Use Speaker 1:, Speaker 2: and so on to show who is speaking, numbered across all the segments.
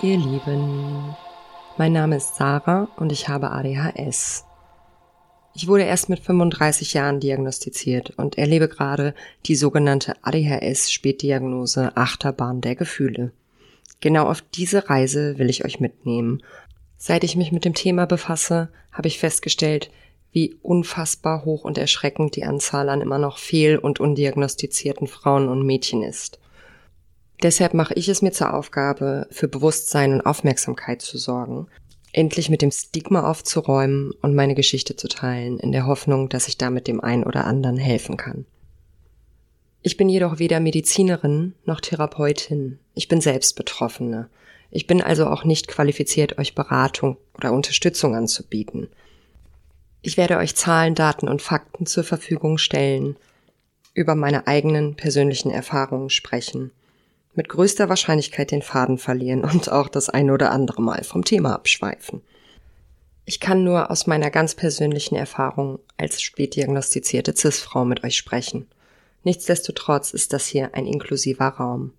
Speaker 1: Ihr Lieben, mein Name ist Sarah und ich habe ADHS. Ich wurde erst mit 35 Jahren diagnostiziert und erlebe gerade die sogenannte ADHS-Spätdiagnose Achterbahn der Gefühle. Genau auf diese Reise will ich euch mitnehmen. Seit ich mich mit dem Thema befasse, habe ich festgestellt, wie unfassbar hoch und erschreckend die Anzahl an immer noch fehl- und undiagnostizierten Frauen und Mädchen ist. Deshalb mache ich es mir zur Aufgabe, für Bewusstsein und Aufmerksamkeit zu sorgen, endlich mit dem Stigma aufzuräumen und meine Geschichte zu teilen, in der Hoffnung, dass ich damit dem einen oder anderen helfen kann. Ich bin jedoch weder Medizinerin noch Therapeutin. Ich bin selbst Betroffene. Ich bin also auch nicht qualifiziert, euch Beratung oder Unterstützung anzubieten. Ich werde euch Zahlen, Daten und Fakten zur Verfügung stellen, über meine eigenen persönlichen Erfahrungen sprechen mit größter Wahrscheinlichkeit den Faden verlieren und auch das ein oder andere Mal vom Thema abschweifen. Ich kann nur aus meiner ganz persönlichen Erfahrung als spätdiagnostizierte CIS-Frau mit euch sprechen. Nichtsdestotrotz ist das hier ein inklusiver Raum.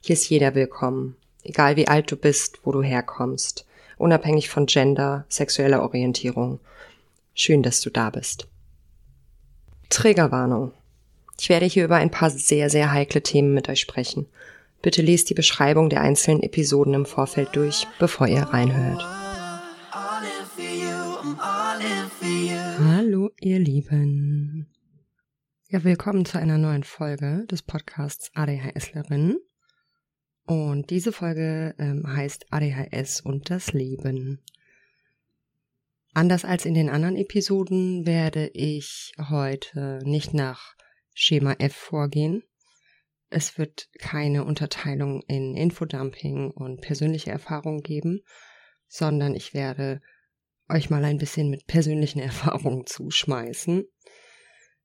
Speaker 1: Hier ist jeder willkommen, egal wie alt du bist, wo du herkommst, unabhängig von Gender, sexueller Orientierung. Schön, dass du da bist. Trägerwarnung. Ich werde hier über ein paar sehr, sehr heikle Themen mit euch sprechen. Bitte lest die Beschreibung der einzelnen Episoden im Vorfeld durch, bevor ihr reinhört. Hallo, ihr Lieben. Ja, willkommen zu einer neuen Folge des Podcasts ADHSlerin. Und diese Folge ähm, heißt ADHS und das Leben. Anders als in den anderen Episoden werde ich heute nicht nach Schema F vorgehen, es wird keine Unterteilung in Infodumping und persönliche Erfahrungen geben, sondern ich werde euch mal ein bisschen mit persönlichen Erfahrungen zuschmeißen.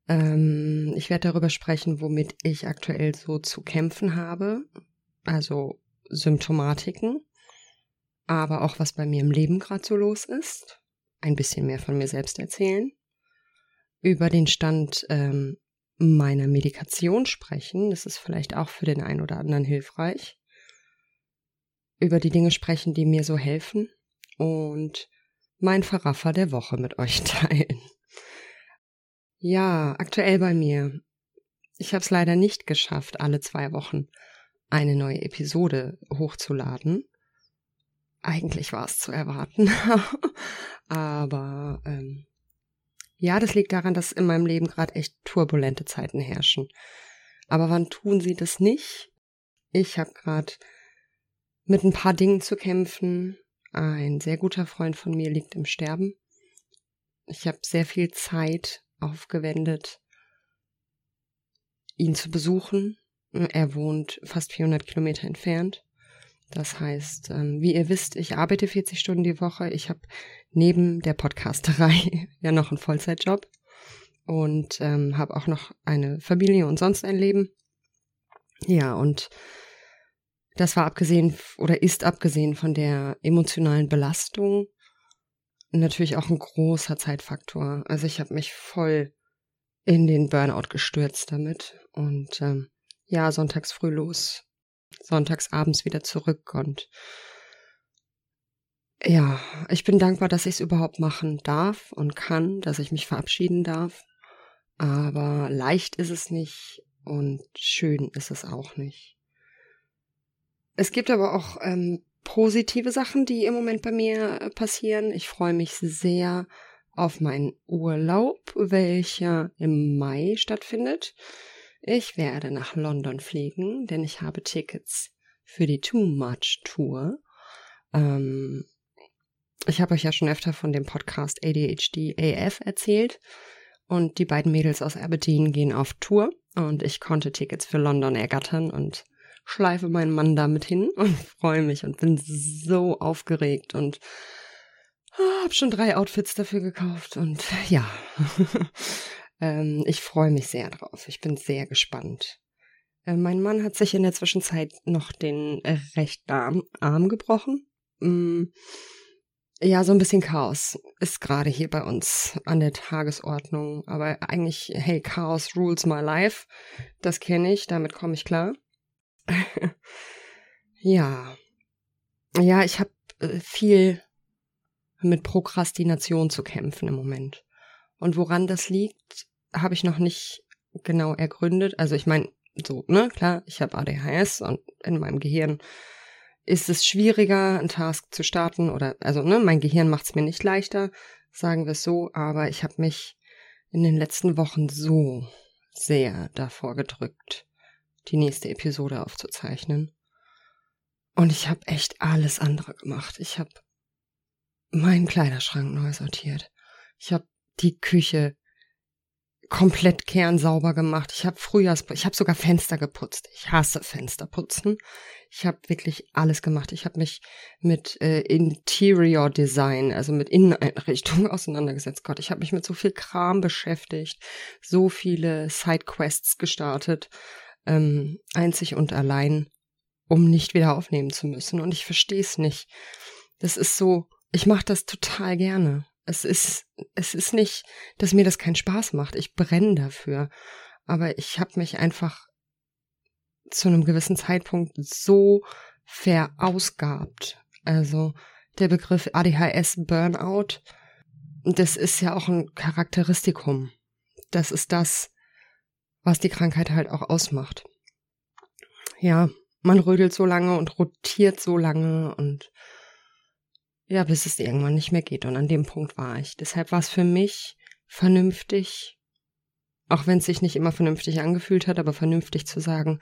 Speaker 1: Ähm, ich werde darüber sprechen, womit ich aktuell so zu kämpfen habe, also Symptomatiken, aber auch was bei mir im Leben gerade so los ist, ein bisschen mehr von mir selbst erzählen, über den Stand ähm, meiner Medikation sprechen. Das ist vielleicht auch für den einen oder anderen hilfreich. Über die Dinge sprechen, die mir so helfen und mein Verraffer der Woche mit euch teilen. Ja, aktuell bei mir. Ich habe es leider nicht geschafft, alle zwei Wochen eine neue Episode hochzuladen. Eigentlich war es zu erwarten, aber ähm, ja, das liegt daran, dass in meinem Leben gerade echt turbulente Zeiten herrschen. Aber wann tun sie das nicht? Ich habe gerade mit ein paar Dingen zu kämpfen. Ein sehr guter Freund von mir liegt im Sterben. Ich habe sehr viel Zeit aufgewendet, ihn zu besuchen. Er wohnt fast 400 Kilometer entfernt. Das heißt, ähm, wie ihr wisst, ich arbeite 40 Stunden die Woche. Ich habe neben der Podcasterei ja noch einen Vollzeitjob und ähm, habe auch noch eine Familie und sonst ein Leben. Ja, und das war abgesehen oder ist abgesehen von der emotionalen Belastung natürlich auch ein großer Zeitfaktor. Also ich habe mich voll in den Burnout gestürzt damit und ähm, ja, sonntags früh los sonntags abends wieder zurück und ja, ich bin dankbar, dass ich es überhaupt machen darf und kann, dass ich mich verabschieden darf. Aber leicht ist es nicht und schön ist es auch nicht. Es gibt aber auch ähm, positive Sachen, die im Moment bei mir äh, passieren. Ich freue mich sehr auf meinen Urlaub, welcher im Mai stattfindet. Ich werde nach London fliegen, denn ich habe Tickets für die Too Much Tour. Ähm, ich habe euch ja schon öfter von dem Podcast ADHD AF erzählt. Und die beiden Mädels aus Aberdeen gehen auf Tour. Und ich konnte Tickets für London ergattern und schleife meinen Mann damit hin und freue mich und bin so aufgeregt und habe schon drei Outfits dafür gekauft. Und ja, Ähm, ich freue mich sehr drauf. Ich bin sehr gespannt. Äh, mein Mann hat sich in der Zwischenzeit noch den äh, rechten Arm, Arm gebrochen. Mm, ja, so ein bisschen Chaos ist gerade hier bei uns an der Tagesordnung. Aber eigentlich, hey, Chaos rules my life. Das kenne ich, damit komme ich klar. ja. ja, ich habe äh, viel mit Prokrastination zu kämpfen im Moment. Und woran das liegt, habe ich noch nicht genau ergründet. Also ich meine, so, ne, klar, ich habe ADHS und in meinem Gehirn ist es schwieriger, einen Task zu starten oder, also, ne, mein Gehirn macht es mir nicht leichter, sagen wir es so, aber ich habe mich in den letzten Wochen so sehr davor gedrückt, die nächste Episode aufzuzeichnen. Und ich habe echt alles andere gemacht. Ich habe meinen Kleiderschrank neu sortiert. Ich habe die Küche komplett kernsauber gemacht. Ich habe Frühjahrs, ich habe sogar Fenster geputzt. Ich hasse Fensterputzen. Ich habe wirklich alles gemacht. Ich habe mich mit äh, Interior Design, also mit Inneneinrichtung auseinandergesetzt. Gott, ich habe mich mit so viel Kram beschäftigt, so viele Sidequests gestartet, ähm, einzig und allein, um nicht wieder aufnehmen zu müssen. Und ich verstehe es nicht. Das ist so, ich mache das total gerne. Es ist, es ist nicht, dass mir das keinen Spaß macht. Ich brenne dafür. Aber ich habe mich einfach zu einem gewissen Zeitpunkt so verausgabt. Also der Begriff ADHS Burnout, das ist ja auch ein Charakteristikum. Das ist das, was die Krankheit halt auch ausmacht. Ja, man rödelt so lange und rotiert so lange und ja, bis es irgendwann nicht mehr geht. Und an dem Punkt war ich. Deshalb war es für mich vernünftig, auch wenn es sich nicht immer vernünftig angefühlt hat, aber vernünftig zu sagen,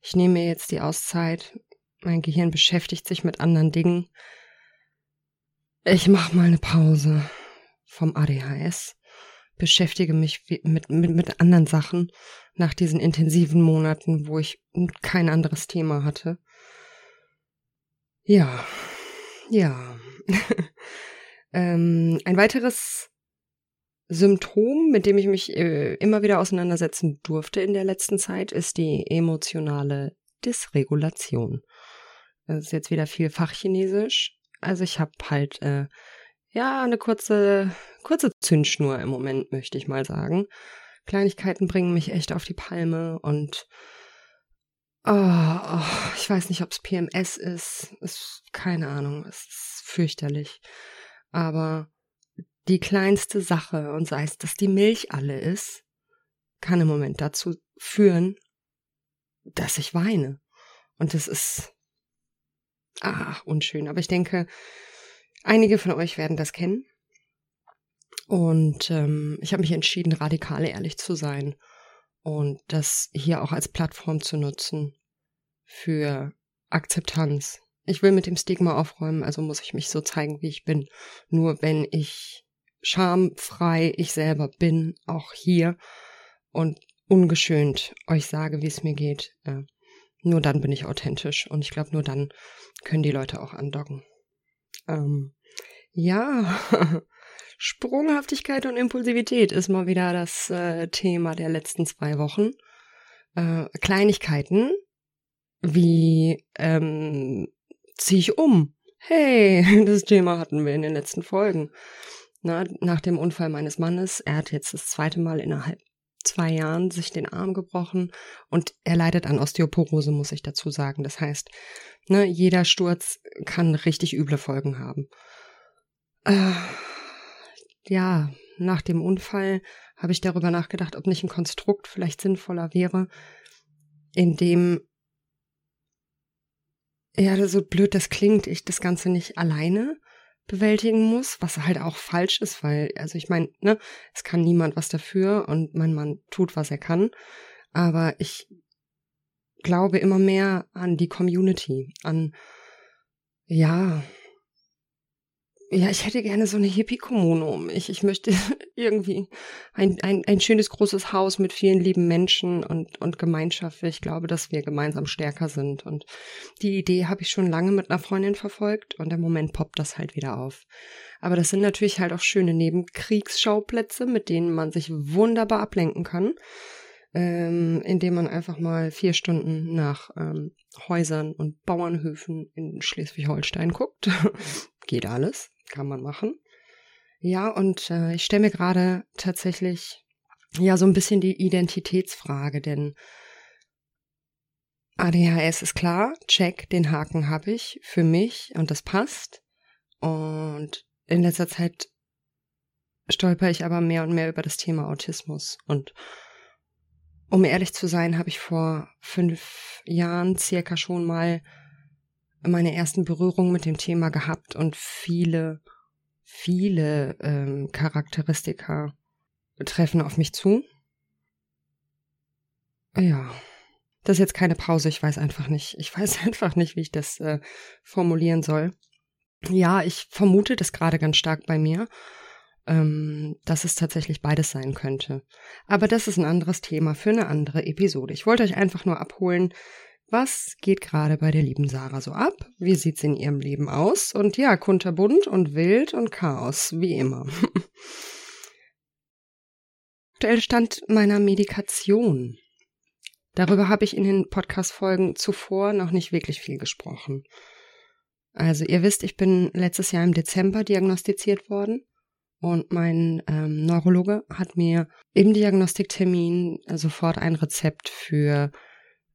Speaker 1: ich nehme mir jetzt die Auszeit, mein Gehirn beschäftigt sich mit anderen Dingen. Ich mache mal eine Pause vom ADHS, beschäftige mich mit, mit, mit anderen Sachen nach diesen intensiven Monaten, wo ich kein anderes Thema hatte. Ja, ja, ähm, ein weiteres Symptom, mit dem ich mich äh, immer wieder auseinandersetzen durfte in der letzten Zeit, ist die emotionale Dysregulation. Das ist jetzt wieder viel Fachchinesisch. Also ich habe halt äh, ja eine kurze kurze Zündschnur im Moment, möchte ich mal sagen. Kleinigkeiten bringen mich echt auf die Palme und Oh, oh, ich weiß nicht, ob es PMS ist. ist. Keine Ahnung. Es ist fürchterlich. Aber die kleinste Sache, und sei es, dass die Milch alle ist, kann im Moment dazu führen, dass ich weine. Und das ist ach, unschön. Aber ich denke, einige von euch werden das kennen. Und ähm, ich habe mich entschieden, radikal ehrlich zu sein und das hier auch als Plattform zu nutzen für Akzeptanz. Ich will mit dem Stigma aufräumen, also muss ich mich so zeigen, wie ich bin. Nur wenn ich schamfrei ich selber bin, auch hier und ungeschönt euch sage, wie es mir geht, äh, nur dann bin ich authentisch und ich glaube, nur dann können die Leute auch andocken. Ähm, ja, Sprunghaftigkeit und Impulsivität ist mal wieder das äh, Thema der letzten zwei Wochen. Äh, Kleinigkeiten wie ähm, ziehe ich um? Hey, das Thema hatten wir in den letzten Folgen. Na, nach dem Unfall meines Mannes, er hat jetzt das zweite Mal innerhalb zwei Jahren sich den Arm gebrochen und er leidet an Osteoporose, muss ich dazu sagen. Das heißt, ne, jeder Sturz kann richtig üble Folgen haben. Äh, ja, nach dem Unfall habe ich darüber nachgedacht, ob nicht ein Konstrukt vielleicht sinnvoller wäre, in dem, ja, so blöd das klingt, ich das Ganze nicht alleine bewältigen muss, was halt auch falsch ist, weil, also ich meine, ne, es kann niemand was dafür und mein Mann tut, was er kann, aber ich glaube immer mehr an die Community, an, ja, ja, ich hätte gerne so eine Hippie-Kommune um mich. Ich möchte irgendwie ein, ein, ein schönes großes Haus mit vielen lieben Menschen und, und Gemeinschaft. Ich glaube, dass wir gemeinsam stärker sind. Und die Idee habe ich schon lange mit einer Freundin verfolgt und im Moment poppt das halt wieder auf. Aber das sind natürlich halt auch schöne Nebenkriegsschauplätze, mit denen man sich wunderbar ablenken kann. Ähm, indem man einfach mal vier Stunden nach ähm, Häusern und Bauernhöfen in Schleswig-Holstein guckt. Geht alles kann man machen. Ja, und äh, ich stelle mir gerade tatsächlich ja so ein bisschen die Identitätsfrage, denn ADHS ist klar, check, den Haken habe ich für mich und das passt. Und in letzter Zeit stolper ich aber mehr und mehr über das Thema Autismus. Und um ehrlich zu sein, habe ich vor fünf Jahren circa schon mal meine ersten Berührungen mit dem Thema gehabt und viele, viele ähm, Charakteristika treffen auf mich zu. Ja, das ist jetzt keine Pause, ich weiß einfach nicht. Ich weiß einfach nicht, wie ich das äh, formulieren soll. Ja, ich vermute das gerade ganz stark bei mir, ähm, dass es tatsächlich beides sein könnte. Aber das ist ein anderes Thema für eine andere Episode. Ich wollte euch einfach nur abholen, was geht gerade bei der lieben Sarah so ab? Wie sieht's in ihrem Leben aus? Und ja, kunterbunt und wild und Chaos, wie immer. Aktuell Stand meiner Medikation. Darüber habe ich in den Podcast-Folgen zuvor noch nicht wirklich viel gesprochen. Also ihr wisst, ich bin letztes Jahr im Dezember diagnostiziert worden und mein ähm, Neurologe hat mir im Diagnostiktermin sofort ein Rezept für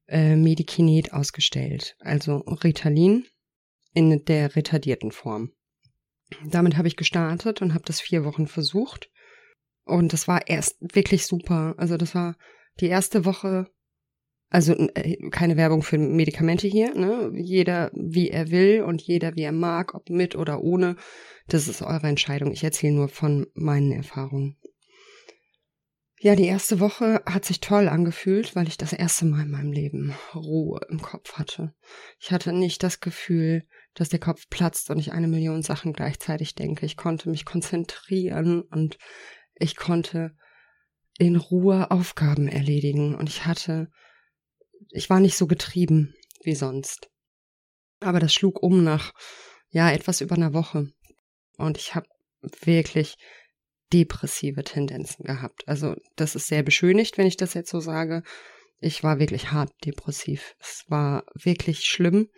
Speaker 1: äh, Medikinet ausgestellt, also Ritalin in der retardierten Form. Damit habe ich gestartet und habe das vier Wochen versucht und das war erst wirklich super. Also das war die erste Woche also äh, keine Werbung für Medikamente hier, ne? Jeder wie er will und jeder wie er mag, ob mit oder ohne. Das ist eure Entscheidung. Ich erzähle nur von meinen Erfahrungen. Ja, die erste Woche hat sich toll angefühlt, weil ich das erste Mal in meinem Leben Ruhe im Kopf hatte. Ich hatte nicht das Gefühl, dass der Kopf platzt und ich eine Million Sachen gleichzeitig denke. Ich konnte mich konzentrieren und ich konnte in Ruhe Aufgaben erledigen und ich hatte ich war nicht so getrieben wie sonst. Aber das schlug um nach, ja, etwas über einer Woche. Und ich habe wirklich depressive Tendenzen gehabt. Also das ist sehr beschönigt, wenn ich das jetzt so sage. Ich war wirklich hart depressiv. Es war wirklich schlimm.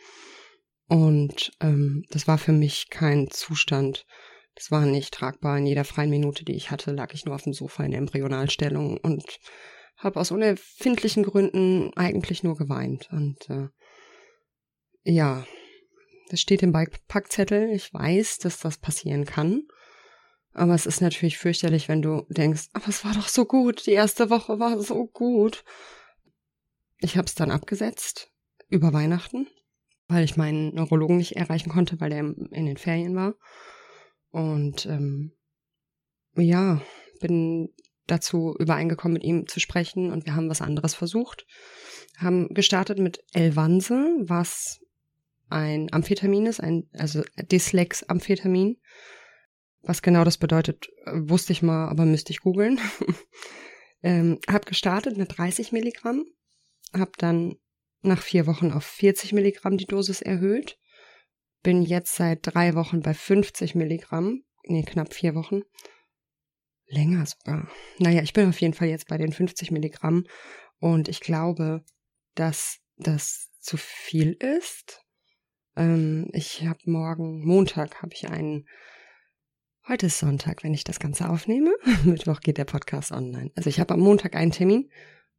Speaker 1: Und ähm, das war für mich kein Zustand. Das war nicht tragbar. In jeder freien Minute, die ich hatte, lag ich nur auf dem Sofa in Embryonalstellung und habe aus unerfindlichen Gründen eigentlich nur geweint. Und äh, ja, das steht im Packzettel. Ich weiß, dass das passieren kann. Aber es ist natürlich fürchterlich, wenn du denkst, aber es war doch so gut, die erste Woche war so gut. Ich habe es dann abgesetzt über Weihnachten, weil ich meinen Neurologen nicht erreichen konnte, weil er in den Ferien war. Und ähm, ja, bin dazu übereingekommen, mit ihm zu sprechen und wir haben was anderes versucht. Haben gestartet mit Elvanse, was ein Amphetamin ist, ein, also Dyslex-Amphetamin. Was genau das bedeutet, wusste ich mal, aber müsste ich googeln. ähm, hab gestartet mit 30 Milligramm, hab dann nach vier Wochen auf 40 Milligramm die Dosis erhöht, bin jetzt seit drei Wochen bei 50 Milligramm, nee, knapp vier Wochen Länger sogar. Naja, ich bin auf jeden Fall jetzt bei den 50 Milligramm und ich glaube, dass das zu viel ist. Ähm, ich habe morgen, Montag, habe ich einen. Heute ist Sonntag, wenn ich das Ganze aufnehme. Mittwoch geht der Podcast online. Also ich habe am Montag einen Termin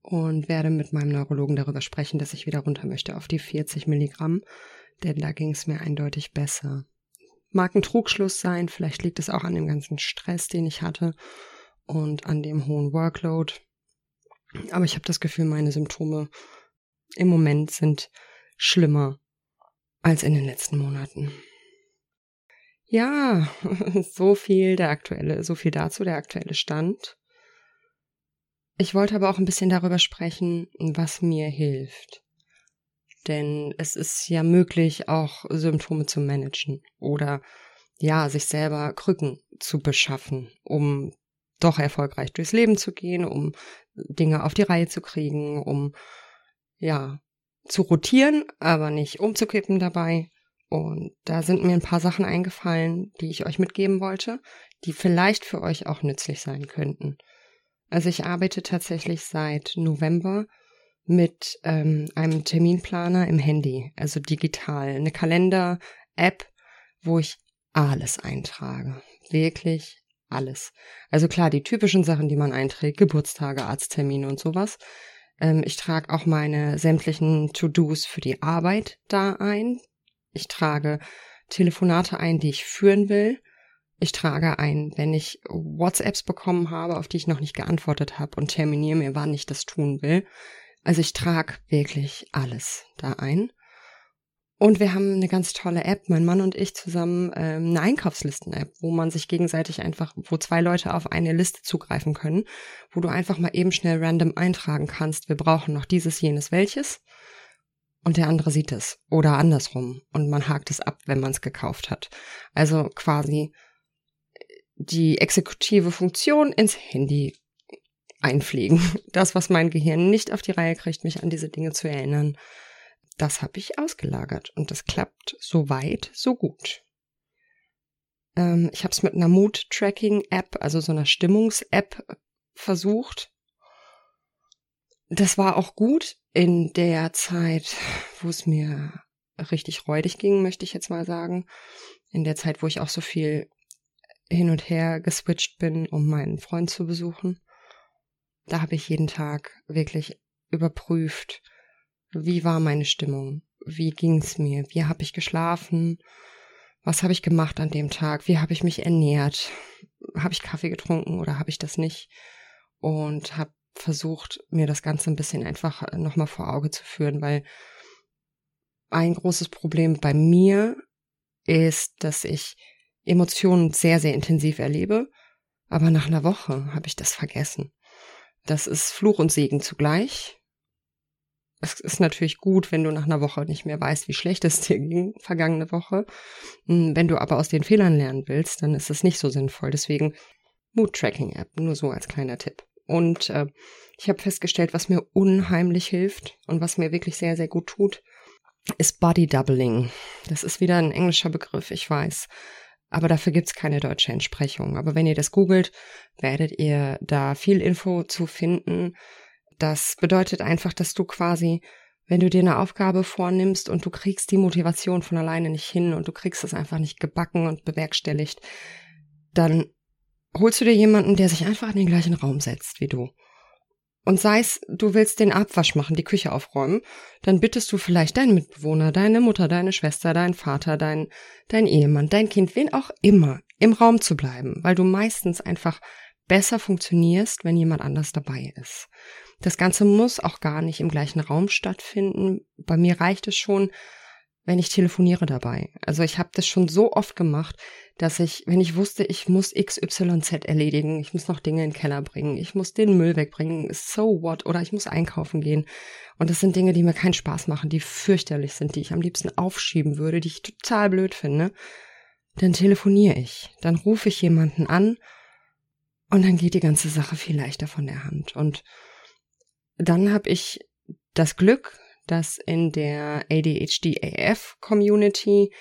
Speaker 1: und werde mit meinem Neurologen darüber sprechen, dass ich wieder runter möchte auf die 40 Milligramm, denn da ging es mir eindeutig besser. Mag ein Trugschluss sein, vielleicht liegt es auch an dem ganzen Stress, den ich hatte und an dem hohen Workload. Aber ich habe das Gefühl, meine Symptome im Moment sind schlimmer als in den letzten Monaten. Ja, so viel der aktuelle, so viel dazu der aktuelle Stand. Ich wollte aber auch ein bisschen darüber sprechen, was mir hilft. Denn es ist ja möglich, auch Symptome zu managen oder ja, sich selber Krücken zu beschaffen, um doch erfolgreich durchs Leben zu gehen, um Dinge auf die Reihe zu kriegen, um ja, zu rotieren, aber nicht umzukippen dabei. Und da sind mir ein paar Sachen eingefallen, die ich euch mitgeben wollte, die vielleicht für euch auch nützlich sein könnten. Also ich arbeite tatsächlich seit November mit ähm, einem Terminplaner im Handy, also digital, eine Kalender-App, wo ich alles eintrage. Wirklich alles. Also klar, die typischen Sachen, die man einträgt, Geburtstage, Arzttermine und sowas. Ähm, ich trage auch meine sämtlichen To-Dos für die Arbeit da ein. Ich trage Telefonate ein, die ich führen will. Ich trage ein, wenn ich WhatsApps bekommen habe, auf die ich noch nicht geantwortet habe und terminiere mir, wann ich das tun will. Also ich trage wirklich alles da ein. Und wir haben eine ganz tolle App, mein Mann und ich zusammen, ähm, eine Einkaufslisten-App, wo man sich gegenseitig einfach, wo zwei Leute auf eine Liste zugreifen können, wo du einfach mal eben schnell random eintragen kannst, wir brauchen noch dieses, jenes, welches. Und der andere sieht es. Oder andersrum. Und man hakt es ab, wenn man es gekauft hat. Also quasi die exekutive Funktion ins Handy einpflegen. Das, was mein Gehirn nicht auf die Reihe kriegt, mich an diese Dinge zu erinnern, das habe ich ausgelagert und das klappt so weit, so gut. Ähm, ich habe es mit einer Mood-Tracking-App, also so einer Stimmungs-App versucht. Das war auch gut in der Zeit, wo es mir richtig räudig ging, möchte ich jetzt mal sagen. In der Zeit, wo ich auch so viel hin und her geswitcht bin, um meinen Freund zu besuchen. Da habe ich jeden Tag wirklich überprüft, wie war meine Stimmung? Wie ging's mir? Wie habe ich geschlafen? Was habe ich gemacht an dem Tag? Wie habe ich mich ernährt? Habe ich Kaffee getrunken oder habe ich das nicht? Und habe versucht, mir das Ganze ein bisschen einfach nochmal vor Auge zu führen, weil ein großes Problem bei mir ist, dass ich Emotionen sehr, sehr intensiv erlebe, aber nach einer Woche habe ich das vergessen. Das ist Fluch und Segen zugleich, es ist natürlich gut, wenn du nach einer Woche nicht mehr weißt, wie schlecht es dir ging, vergangene Woche. Hm, wenn du aber aus den Fehlern lernen willst, dann ist es nicht so sinnvoll. Deswegen Mood-Tracking-App, nur so als kleiner Tipp. Und äh, ich habe festgestellt, was mir unheimlich hilft und was mir wirklich sehr, sehr gut tut, ist Body Doubling. Das ist wieder ein englischer Begriff, ich weiß. Aber dafür gibt's keine deutsche Entsprechung. Aber wenn ihr das googelt, werdet ihr da viel Info zu finden. Das bedeutet einfach, dass du quasi, wenn du dir eine Aufgabe vornimmst und du kriegst die Motivation von alleine nicht hin und du kriegst es einfach nicht gebacken und bewerkstelligt, dann holst du dir jemanden, der sich einfach in den gleichen Raum setzt wie du. Und sei es, du willst den Abwasch machen, die Küche aufräumen, dann bittest du vielleicht deinen Mitbewohner, deine Mutter, deine Schwester, deinen Vater, dein, dein Ehemann, dein Kind, wen auch immer, im Raum zu bleiben, weil du meistens einfach besser funktionierst, wenn jemand anders dabei ist. Das Ganze muss auch gar nicht im gleichen Raum stattfinden. Bei mir reicht es schon, wenn ich telefoniere dabei. Also ich habe das schon so oft gemacht, dass ich, wenn ich wusste, ich muss XYZ erledigen, ich muss noch Dinge in den Keller bringen, ich muss den Müll wegbringen, so what, oder ich muss einkaufen gehen. Und das sind Dinge, die mir keinen Spaß machen, die fürchterlich sind, die ich am liebsten aufschieben würde, die ich total blöd finde. Dann telefoniere ich, dann rufe ich jemanden an und dann geht die ganze Sache viel leichter von der Hand. Und dann habe ich das Glück, dass in der ADHD AF Community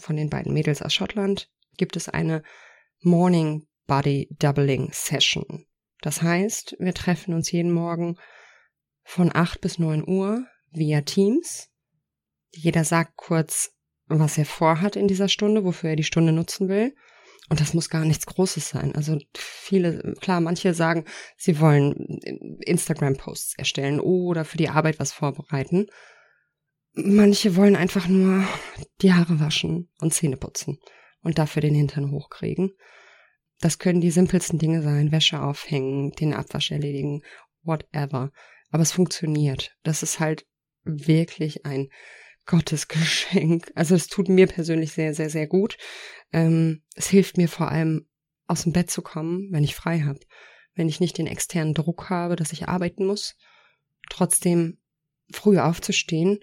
Speaker 1: von den beiden Mädels aus Schottland gibt es eine Morning Body Doubling Session. Das heißt, wir treffen uns jeden Morgen von 8 bis 9 Uhr via Teams. Jeder sagt kurz, was er vorhat in dieser Stunde, wofür er die Stunde nutzen will. Und das muss gar nichts Großes sein. Also viele, klar, manche sagen, sie wollen Instagram-Posts erstellen oder für die Arbeit was vorbereiten. Manche wollen einfach nur die Haare waschen und Zähne putzen und dafür den Hintern hochkriegen. Das können die simpelsten Dinge sein, Wäsche aufhängen, den Abwasch erledigen, whatever. Aber es funktioniert. Das ist halt wirklich ein Gottes Geschenk. Also es tut mir persönlich sehr, sehr, sehr gut. Ähm, es hilft mir vor allem, aus dem Bett zu kommen, wenn ich frei habe. Wenn ich nicht den externen Druck habe, dass ich arbeiten muss. Trotzdem früh aufzustehen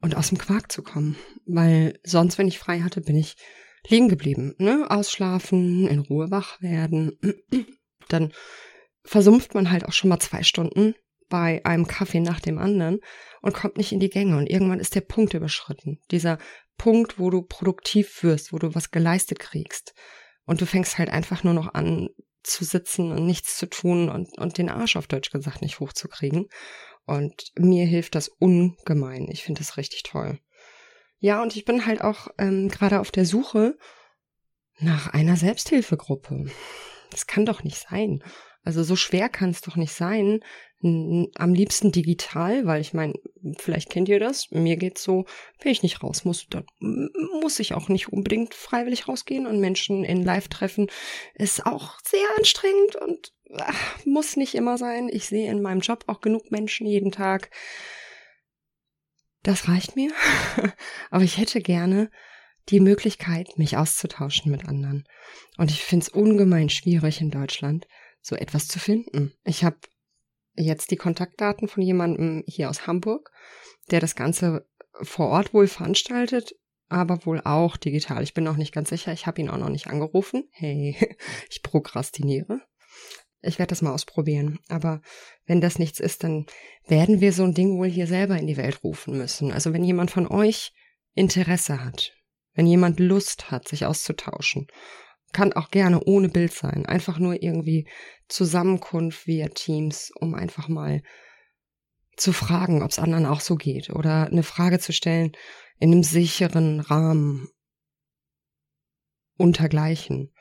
Speaker 1: und aus dem Quark zu kommen. Weil sonst, wenn ich frei hatte, bin ich liegen geblieben. Ne? Ausschlafen, in Ruhe wach werden. Dann versumpft man halt auch schon mal zwei Stunden bei einem Kaffee nach dem anderen und kommt nicht in die Gänge. Und irgendwann ist der Punkt überschritten. Dieser Punkt, wo du produktiv wirst, wo du was geleistet kriegst. Und du fängst halt einfach nur noch an zu sitzen und nichts zu tun und, und den Arsch auf Deutsch gesagt nicht hochzukriegen. Und mir hilft das ungemein. Ich finde das richtig toll. Ja, und ich bin halt auch ähm, gerade auf der Suche nach einer Selbsthilfegruppe. Das kann doch nicht sein. Also so schwer kann es doch nicht sein. Am liebsten digital, weil ich meine, vielleicht kennt ihr das. Mir geht's so, wenn ich nicht raus muss, dann muss ich auch nicht unbedingt freiwillig rausgehen und Menschen in Live treffen. Ist auch sehr anstrengend und ach, muss nicht immer sein. Ich sehe in meinem Job auch genug Menschen jeden Tag. Das reicht mir. Aber ich hätte gerne die Möglichkeit, mich auszutauschen mit anderen. Und ich finde es ungemein schwierig in Deutschland, so etwas zu finden. Ich habe jetzt die Kontaktdaten von jemandem hier aus Hamburg, der das Ganze vor Ort wohl veranstaltet, aber wohl auch digital. Ich bin noch nicht ganz sicher. Ich habe ihn auch noch nicht angerufen. Hey, ich prokrastiniere. Ich werde das mal ausprobieren. Aber wenn das nichts ist, dann werden wir so ein Ding wohl hier selber in die Welt rufen müssen. Also wenn jemand von euch Interesse hat, wenn jemand Lust hat, sich auszutauschen, kann auch gerne ohne Bild sein, einfach nur irgendwie Zusammenkunft via Teams, um einfach mal zu fragen, ob es anderen auch so geht. Oder eine Frage zu stellen in einem sicheren Rahmen untergleichen,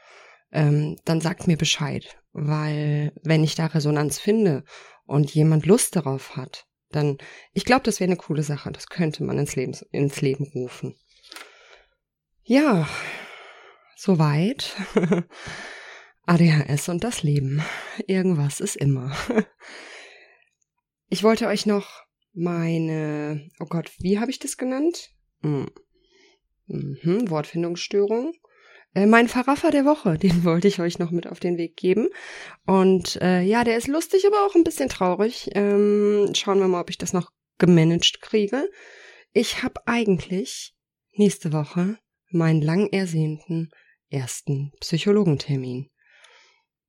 Speaker 1: ähm, dann sagt mir Bescheid, weil wenn ich da Resonanz finde und jemand Lust darauf hat, dann, ich glaube, das wäre eine coole Sache, das könnte man ins Leben, ins Leben rufen. Ja, soweit. ADHS und das Leben. Irgendwas ist immer. Ich wollte euch noch meine, oh Gott, wie habe ich das genannt? Hm. Mhm, Wortfindungsstörung. Äh, mein Verraffer der Woche, den wollte ich euch noch mit auf den Weg geben. Und äh, ja, der ist lustig, aber auch ein bisschen traurig. Ähm, schauen wir mal, ob ich das noch gemanagt kriege. Ich habe eigentlich nächste Woche meinen lang ersehnten ersten Psychologentermin.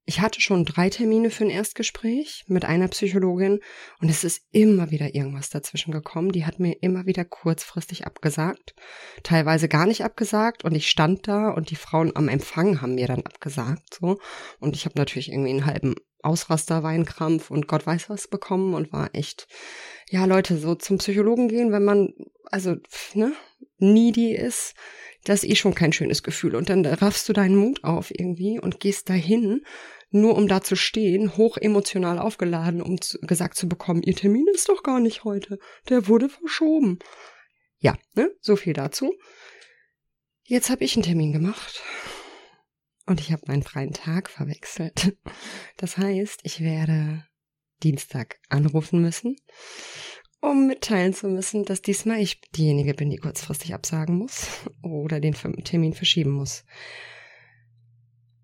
Speaker 1: Ich hatte schon drei Termine für ein Erstgespräch mit einer Psychologin und es ist immer wieder irgendwas dazwischen gekommen. Die hat mir immer wieder kurzfristig abgesagt, teilweise gar nicht abgesagt und ich stand da und die Frauen am Empfang haben mir dann abgesagt so und ich habe natürlich irgendwie einen halben Ausraster, Weinkrampf und Gott weiß was bekommen und war echt, ja Leute, so zum Psychologen gehen, wenn man also ne needy ist, das ist eh schon kein schönes Gefühl. Und dann raffst du deinen Mut auf irgendwie und gehst dahin, nur um da zu stehen, hoch emotional aufgeladen, um zu, gesagt zu bekommen, ihr Termin ist doch gar nicht heute. Der wurde verschoben. Ja, ne? So viel dazu. Jetzt habe ich einen Termin gemacht. Und ich habe meinen freien Tag verwechselt. Das heißt, ich werde Dienstag anrufen müssen um mitteilen zu müssen, dass diesmal ich diejenige bin, die kurzfristig absagen muss oder den Termin verschieben muss.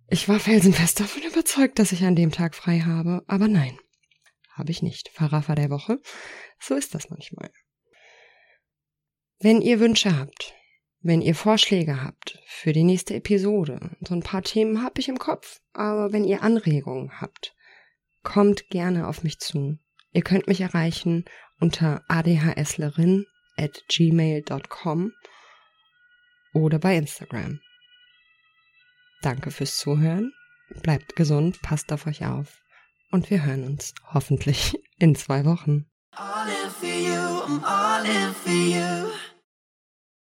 Speaker 1: Ich war felsenfest davon überzeugt, dass ich an dem Tag frei habe, aber nein, habe ich nicht. Verraffer der Woche. So ist das manchmal. Wenn ihr Wünsche habt, wenn ihr Vorschläge habt für die nächste Episode, so ein paar Themen habe ich im Kopf, aber wenn ihr Anregungen habt, kommt gerne auf mich zu. Ihr könnt mich erreichen unter adhslerin at gmail.com oder bei Instagram. Danke fürs Zuhören, bleibt gesund, passt auf euch auf und wir hören uns hoffentlich in zwei Wochen.